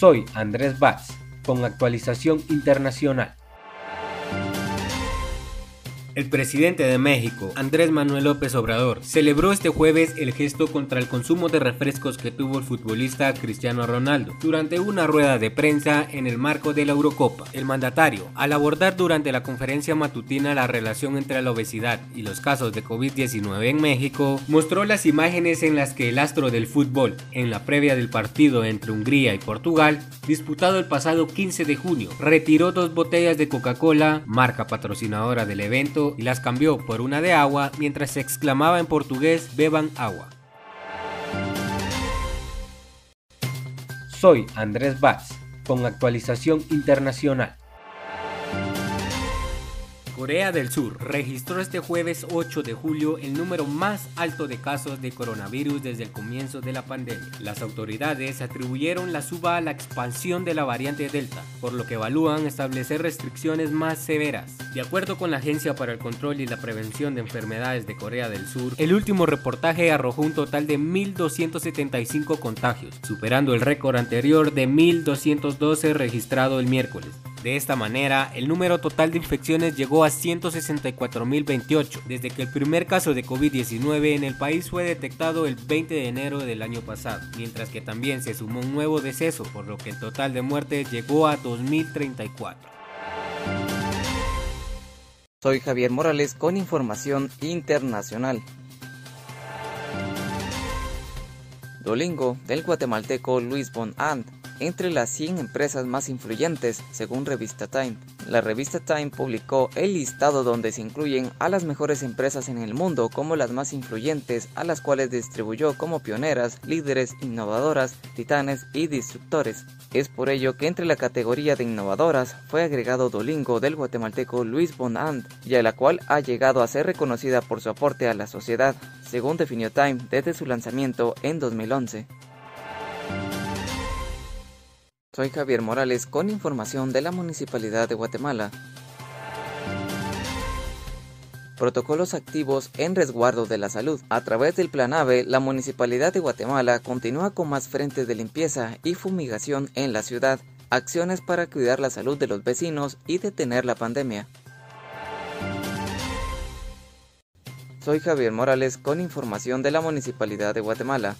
Soy Andrés Batz, con actualización internacional. El presidente de México, Andrés Manuel López Obrador, celebró este jueves el gesto contra el consumo de refrescos que tuvo el futbolista Cristiano Ronaldo durante una rueda de prensa en el marco de la Eurocopa. El mandatario, al abordar durante la conferencia matutina la relación entre la obesidad y los casos de COVID-19 en México, mostró las imágenes en las que el astro del fútbol, en la previa del partido entre Hungría y Portugal, disputado el pasado 15 de junio, retiró dos botellas de Coca-Cola, marca patrocinadora del evento, y las cambió por una de agua mientras se exclamaba en portugués beban agua. Soy Andrés Batz, con actualización internacional. Corea del Sur registró este jueves 8 de julio el número más alto de casos de coronavirus desde el comienzo de la pandemia. Las autoridades atribuyeron la suba a la expansión de la variante Delta, por lo que evalúan establecer restricciones más severas. De acuerdo con la Agencia para el Control y la Prevención de Enfermedades de Corea del Sur, el último reportaje arrojó un total de 1.275 contagios, superando el récord anterior de 1.212 registrado el miércoles. De esta manera, el número total de infecciones llegó a 164.028 desde que el primer caso de COVID-19 en el país fue detectado el 20 de enero del año pasado, mientras que también se sumó un nuevo deceso, por lo que el total de muertes llegó a 2.034. Soy Javier Morales con información internacional. Dolingo del guatemalteco Luis Von Ant entre las 100 empresas más influyentes, según revista Time. La revista Time publicó el listado donde se incluyen a las mejores empresas en el mundo como las más influyentes, a las cuales distribuyó como pioneras, líderes, innovadoras, titanes y disruptores. Es por ello que entre la categoría de innovadoras fue agregado Dolingo del guatemalteco Luis Bonand, y a la cual ha llegado a ser reconocida por su aporte a la sociedad, según definió Time desde su lanzamiento en 2011. Soy Javier Morales con información de la Municipalidad de Guatemala. Protocolos activos en resguardo de la salud. A través del Plan AVE, la Municipalidad de Guatemala continúa con más frentes de limpieza y fumigación en la ciudad, acciones para cuidar la salud de los vecinos y detener la pandemia. Soy Javier Morales con información de la Municipalidad de Guatemala.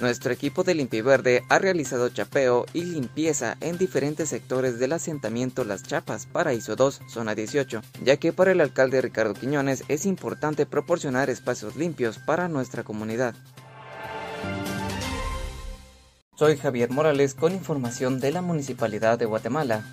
Nuestro equipo de Limpiverde ha realizado chapeo y limpieza en diferentes sectores del asentamiento Las Chapas, Paraíso 2, zona 18, ya que para el alcalde Ricardo Quiñones es importante proporcionar espacios limpios para nuestra comunidad. Soy Javier Morales con información de la Municipalidad de Guatemala.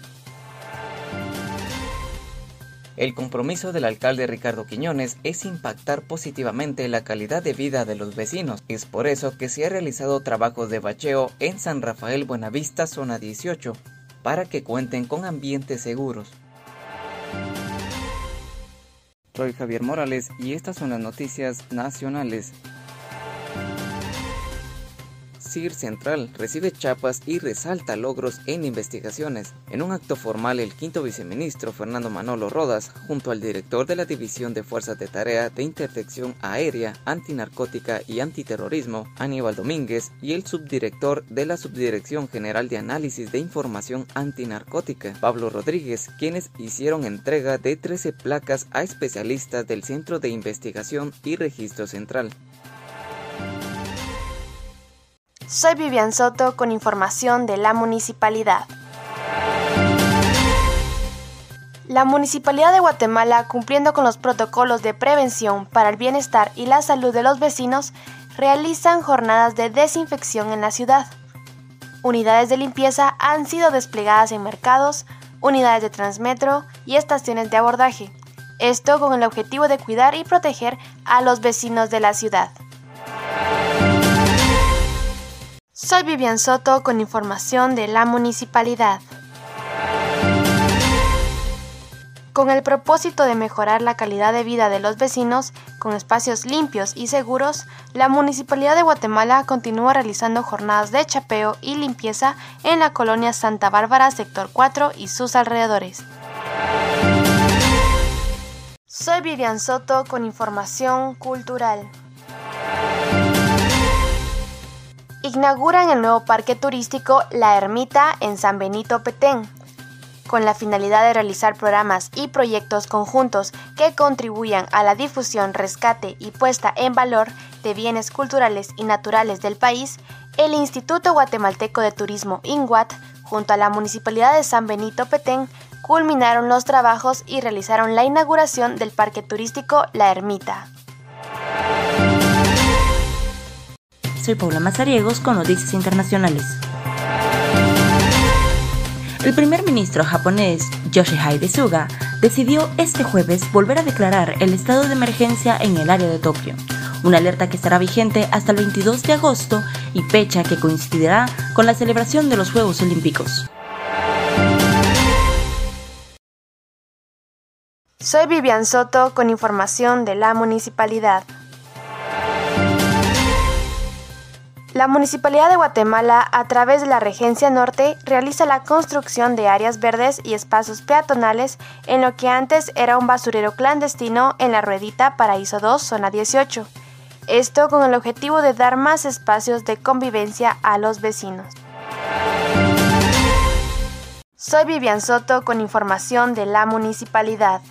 El compromiso del alcalde Ricardo Quiñones es impactar positivamente la calidad de vida de los vecinos. Es por eso que se ha realizado trabajos de bacheo en San Rafael Buenavista, zona 18, para que cuenten con ambientes seguros. Soy Javier Morales y estas son las noticias nacionales. Central recibe chapas y resalta logros en investigaciones. En un acto formal, el quinto viceministro Fernando Manolo Rodas, junto al director de la División de Fuerzas de Tarea de Interdicción Aérea, Antinarcótica y Antiterrorismo, Aníbal Domínguez, y el subdirector de la Subdirección General de Análisis de Información Antinarcótica, Pablo Rodríguez, quienes hicieron entrega de 13 placas a especialistas del Centro de Investigación y Registro Central. Soy Vivian Soto con información de la municipalidad. La Municipalidad de Guatemala, cumpliendo con los protocolos de prevención para el bienestar y la salud de los vecinos, realizan jornadas de desinfección en la ciudad. Unidades de limpieza han sido desplegadas en mercados, unidades de transmetro y estaciones de abordaje. Esto con el objetivo de cuidar y proteger a los vecinos de la ciudad. Soy Vivian Soto con información de la municipalidad. Con el propósito de mejorar la calidad de vida de los vecinos con espacios limpios y seguros, la Municipalidad de Guatemala continúa realizando jornadas de chapeo y limpieza en la colonia Santa Bárbara, sector 4 y sus alrededores. Soy Vivian Soto con información cultural. Inauguran el nuevo parque turístico La Ermita en San Benito Petén, con la finalidad de realizar programas y proyectos conjuntos que contribuyan a la difusión, rescate y puesta en valor de bienes culturales y naturales del país, el Instituto Guatemalteco de Turismo INGUAT, junto a la Municipalidad de San Benito Petén, culminaron los trabajos y realizaron la inauguración del Parque Turístico La Ermita. Soy Paula Mazariegos con Noticias Internacionales. El primer ministro japonés Yoshihide Suga decidió este jueves volver a declarar el estado de emergencia en el área de Tokio, una alerta que estará vigente hasta el 22 de agosto y fecha que coincidirá con la celebración de los Juegos Olímpicos. Soy Vivian Soto con información de la municipalidad. La Municipalidad de Guatemala, a través de la Regencia Norte, realiza la construcción de áreas verdes y espacios peatonales en lo que antes era un basurero clandestino en la Ruedita Paraíso 2, zona 18. Esto con el objetivo de dar más espacios de convivencia a los vecinos. Soy Vivian Soto con información de la municipalidad.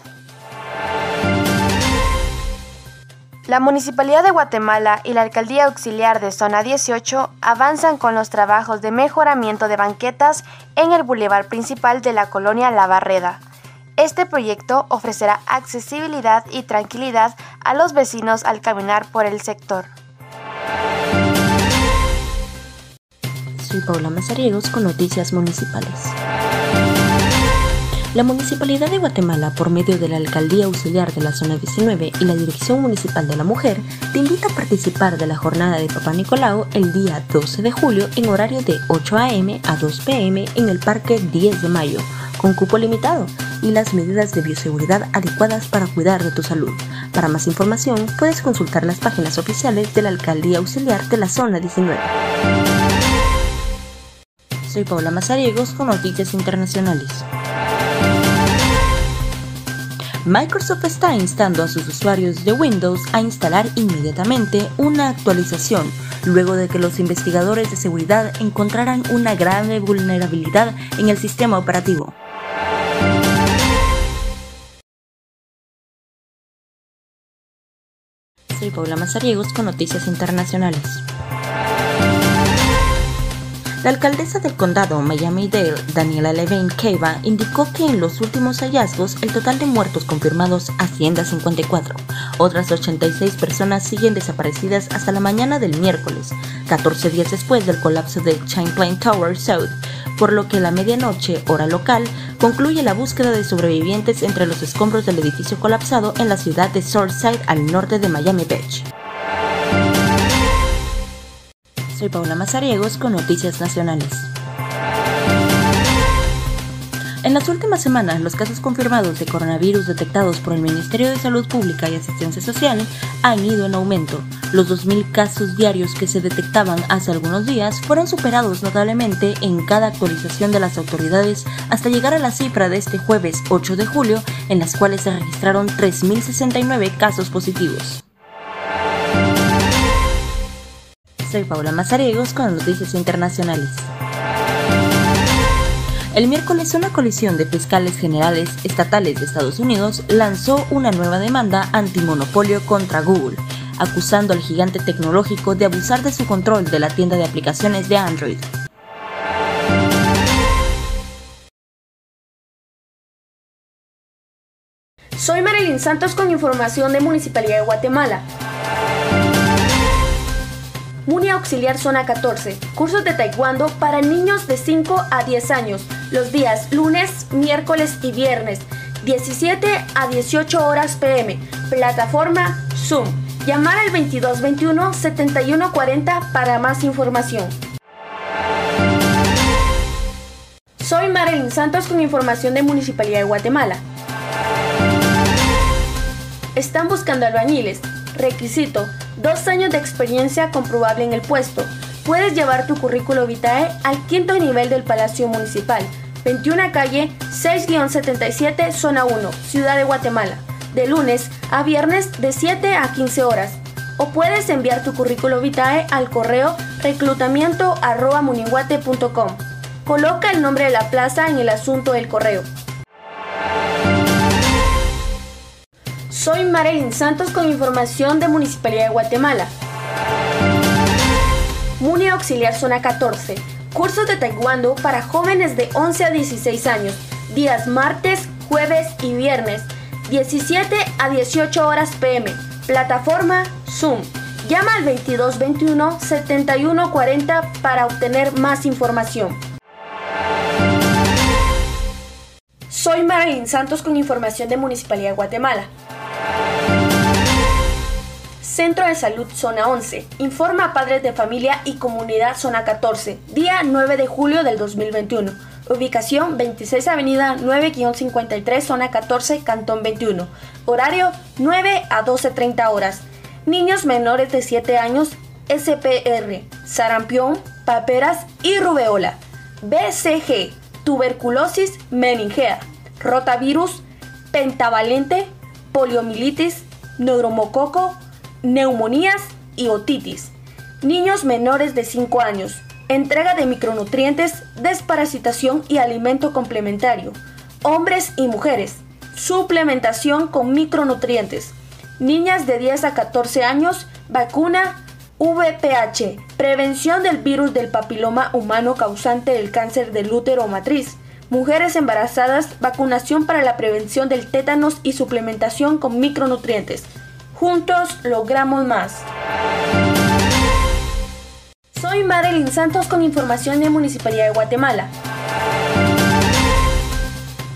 La Municipalidad de Guatemala y la Alcaldía Auxiliar de Zona 18 avanzan con los trabajos de mejoramiento de banquetas en el bulevar principal de la colonia La Barreda. Este proyecto ofrecerá accesibilidad y tranquilidad a los vecinos al caminar por el sector. Soy Paula Mazariegos con Noticias Municipales. La Municipalidad de Guatemala, por medio de la Alcaldía Auxiliar de la Zona 19 y la Dirección Municipal de la Mujer, te invita a participar de la jornada de Papá Nicolau el día 12 de julio en horario de 8 a.m. a 2 p.m. en el Parque 10 de Mayo, con cupo limitado y las medidas de bioseguridad adecuadas para cuidar de tu salud. Para más información, puedes consultar las páginas oficiales de la Alcaldía Auxiliar de la Zona 19. Soy Paula Mazariegos con Noticias Internacionales. Microsoft está instando a sus usuarios de Windows a instalar inmediatamente una actualización, luego de que los investigadores de seguridad encontraran una grave vulnerabilidad en el sistema operativo. Soy Paula Mazariegos con Noticias Internacionales. La alcaldesa del condado Miami-Dade, Daniela Levine Cava, indicó que en los últimos hallazgos el total de muertos confirmados asciende a 54. Otras 86 personas siguen desaparecidas hasta la mañana del miércoles, 14 días después del colapso de Champlain Tower South, por lo que la medianoche, hora local, concluye la búsqueda de sobrevivientes entre los escombros del edificio colapsado en la ciudad de Surfside al norte de Miami Beach. Soy Paula Mazariegos con Noticias Nacionales. En las últimas semanas, los casos confirmados de coronavirus detectados por el Ministerio de Salud Pública y Asistencia Social han ido en aumento. Los 2.000 casos diarios que se detectaban hace algunos días fueron superados notablemente en cada actualización de las autoridades hasta llegar a la cifra de este jueves 8 de julio, en las cuales se registraron 3.069 casos positivos. Soy Paula Mazariegos con Noticias Internacionales. El miércoles una colisión de fiscales generales estatales de Estados Unidos lanzó una nueva demanda antimonopolio contra Google, acusando al gigante tecnológico de abusar de su control de la tienda de aplicaciones de Android. Soy Marilyn Santos con información de Municipalidad de Guatemala. Muni Auxiliar Zona 14. Cursos de Taekwondo para niños de 5 a 10 años. Los días lunes, miércoles y viernes. 17 a 18 horas pm. Plataforma Zoom. Llamar al 2221 7140 para más información. Soy Marilyn Santos con información de Municipalidad de Guatemala. Están buscando albañiles. Requisito dos años de experiencia comprobable en el puesto. Puedes llevar tu currículo vitae al quinto nivel del Palacio Municipal, 21 calle 6-77, zona 1, Ciudad de Guatemala, de lunes a viernes de 7 a 15 horas. O puedes enviar tu currículo vitae al correo reclutamiento.muniguate.com. Coloca el nombre de la plaza en el asunto del correo. Soy Marilyn Santos con información de Municipalidad de Guatemala. Muni Auxiliar Zona 14. Cursos de taekwondo para jóvenes de 11 a 16 años. Días martes, jueves y viernes. 17 a 18 horas pm. Plataforma Zoom. Llama al 2221 7140 para obtener más información. Soy Marilyn Santos con información de Municipalidad de Guatemala. Centro de Salud Zona 11. Informa a padres de familia y comunidad Zona 14. Día 9 de julio del 2021. Ubicación 26 Avenida 9-53 Zona 14 Cantón 21. Horario 9 a 12.30 horas. Niños menores de 7 años SPR, sarampión, paperas y rubeola. BCG, tuberculosis meningea, rotavirus, pentavalente, poliomielitis, neuromococo, neumonías y otitis. Niños menores de 5 años. Entrega de micronutrientes, desparasitación y alimento complementario. Hombres y mujeres. Suplementación con micronutrientes. Niñas de 10 a 14 años. Vacuna VPH. Prevención del virus del papiloma humano causante del cáncer del útero o matriz. Mujeres embarazadas. Vacunación para la prevención del tétanos y suplementación con micronutrientes. Juntos logramos más. Soy Marilyn Santos con información de Municipalidad de Guatemala.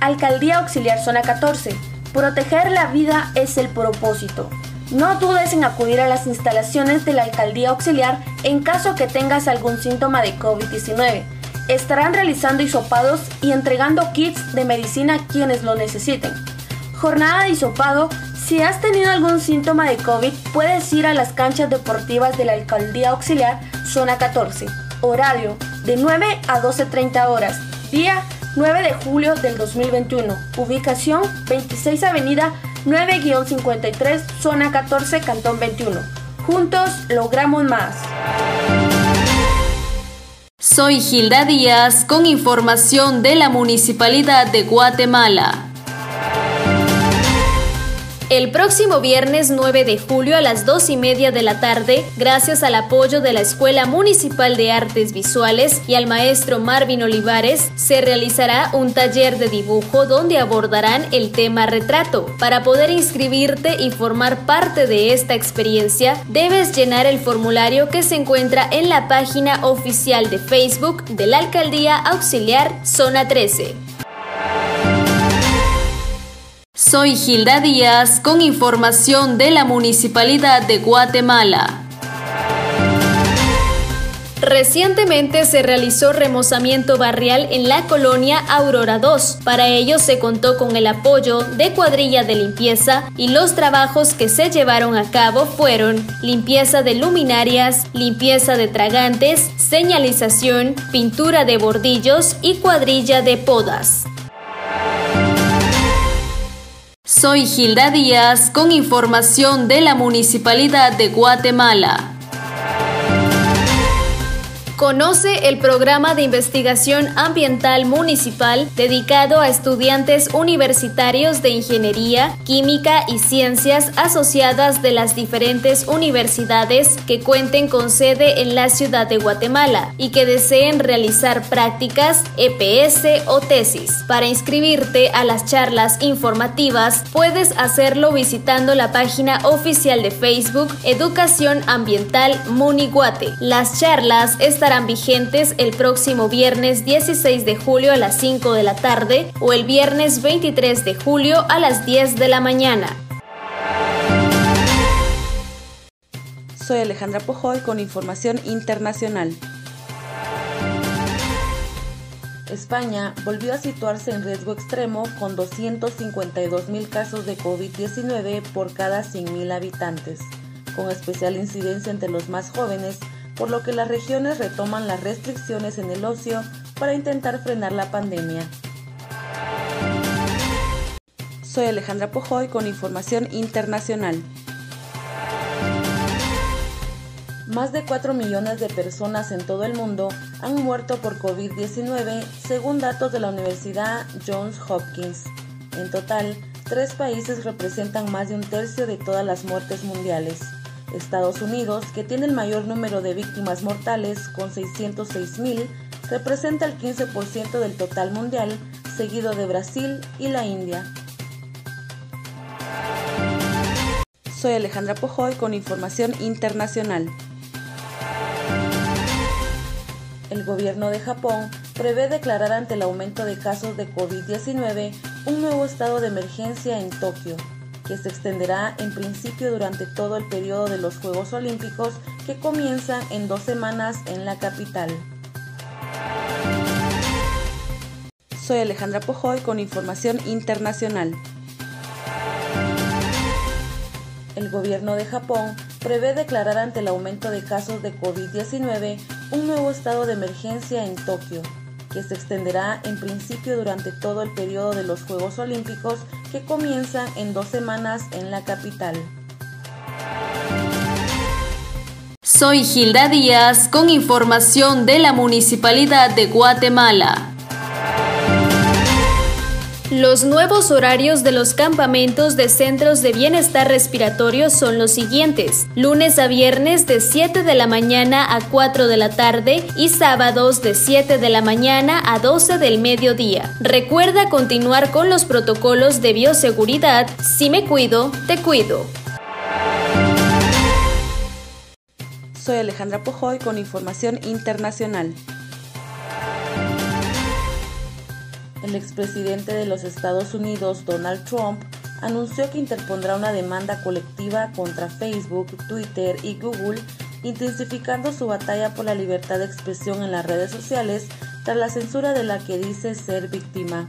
Alcaldía Auxiliar Zona 14. Proteger la vida es el propósito. No dudes en acudir a las instalaciones de la Alcaldía Auxiliar en caso que tengas algún síntoma de COVID-19. Estarán realizando hisopados y entregando kits de medicina a quienes lo necesiten. Jornada de hisopado si has tenido algún síntoma de COVID, puedes ir a las canchas deportivas de la Alcaldía Auxiliar, zona 14. Horario de 9 a 12.30 horas. Día 9 de julio del 2021. Ubicación 26 Avenida 9-53, zona 14, Cantón 21. Juntos logramos más. Soy Gilda Díaz con información de la Municipalidad de Guatemala. El próximo viernes 9 de julio a las 2 y media de la tarde, gracias al apoyo de la Escuela Municipal de Artes Visuales y al maestro Marvin Olivares, se realizará un taller de dibujo donde abordarán el tema retrato. Para poder inscribirte y formar parte de esta experiencia, debes llenar el formulario que se encuentra en la página oficial de Facebook de la Alcaldía Auxiliar Zona 13. Soy Gilda Díaz con información de la Municipalidad de Guatemala. Recientemente se realizó remozamiento barrial en la colonia Aurora 2. Para ello se contó con el apoyo de cuadrilla de limpieza y los trabajos que se llevaron a cabo fueron limpieza de luminarias, limpieza de tragantes, señalización, pintura de bordillos y cuadrilla de podas. Soy Gilda Díaz con información de la Municipalidad de Guatemala. Conoce el programa de investigación ambiental municipal dedicado a estudiantes universitarios de ingeniería, química y ciencias asociadas de las diferentes universidades que cuenten con sede en la ciudad de Guatemala y que deseen realizar prácticas, EPS o tesis. Para inscribirte a las charlas informativas, puedes hacerlo visitando la página oficial de Facebook Educación Ambiental Muniguate. Las charlas están estarán vigentes el próximo viernes 16 de julio a las 5 de la tarde o el viernes 23 de julio a las 10 de la mañana. Soy Alejandra Pojoy con información internacional. España volvió a situarse en riesgo extremo con 252 mil casos de COVID-19 por cada 100.000 habitantes, con especial incidencia entre los más jóvenes por lo que las regiones retoman las restricciones en el ocio para intentar frenar la pandemia. Soy Alejandra Pojoy con información internacional. Más de 4 millones de personas en todo el mundo han muerto por COVID-19 según datos de la Universidad Johns Hopkins. En total, tres países representan más de un tercio de todas las muertes mundiales. Estados Unidos, que tiene el mayor número de víctimas mortales con 606 mil, representa el 15% del total mundial, seguido de Brasil y la India. Soy Alejandra Pojoy con información internacional. El gobierno de Japón prevé declarar ante el aumento de casos de COVID-19 un nuevo estado de emergencia en Tokio, que se extenderá en principio durante todo el periodo de los Juegos Olímpicos que comienzan en dos semanas en la capital. Soy Alejandra Pojoy con información internacional. El gobierno de Japón prevé declarar ante el aumento de casos de COVID-19 un nuevo estado de emergencia en Tokio, que se extenderá en principio durante todo el periodo de los Juegos Olímpicos que comienzan en dos semanas en la capital. Soy Gilda Díaz con información de la Municipalidad de Guatemala. Los nuevos horarios de los campamentos de centros de bienestar respiratorio son los siguientes. Lunes a viernes de 7 de la mañana a 4 de la tarde y sábados de 7 de la mañana a 12 del mediodía. Recuerda continuar con los protocolos de bioseguridad. Si me cuido, te cuido. Soy Alejandra Pojoy con información internacional. El expresidente de los Estados Unidos, Donald Trump, anunció que interpondrá una demanda colectiva contra Facebook, Twitter y Google, intensificando su batalla por la libertad de expresión en las redes sociales tras la censura de la que dice ser víctima.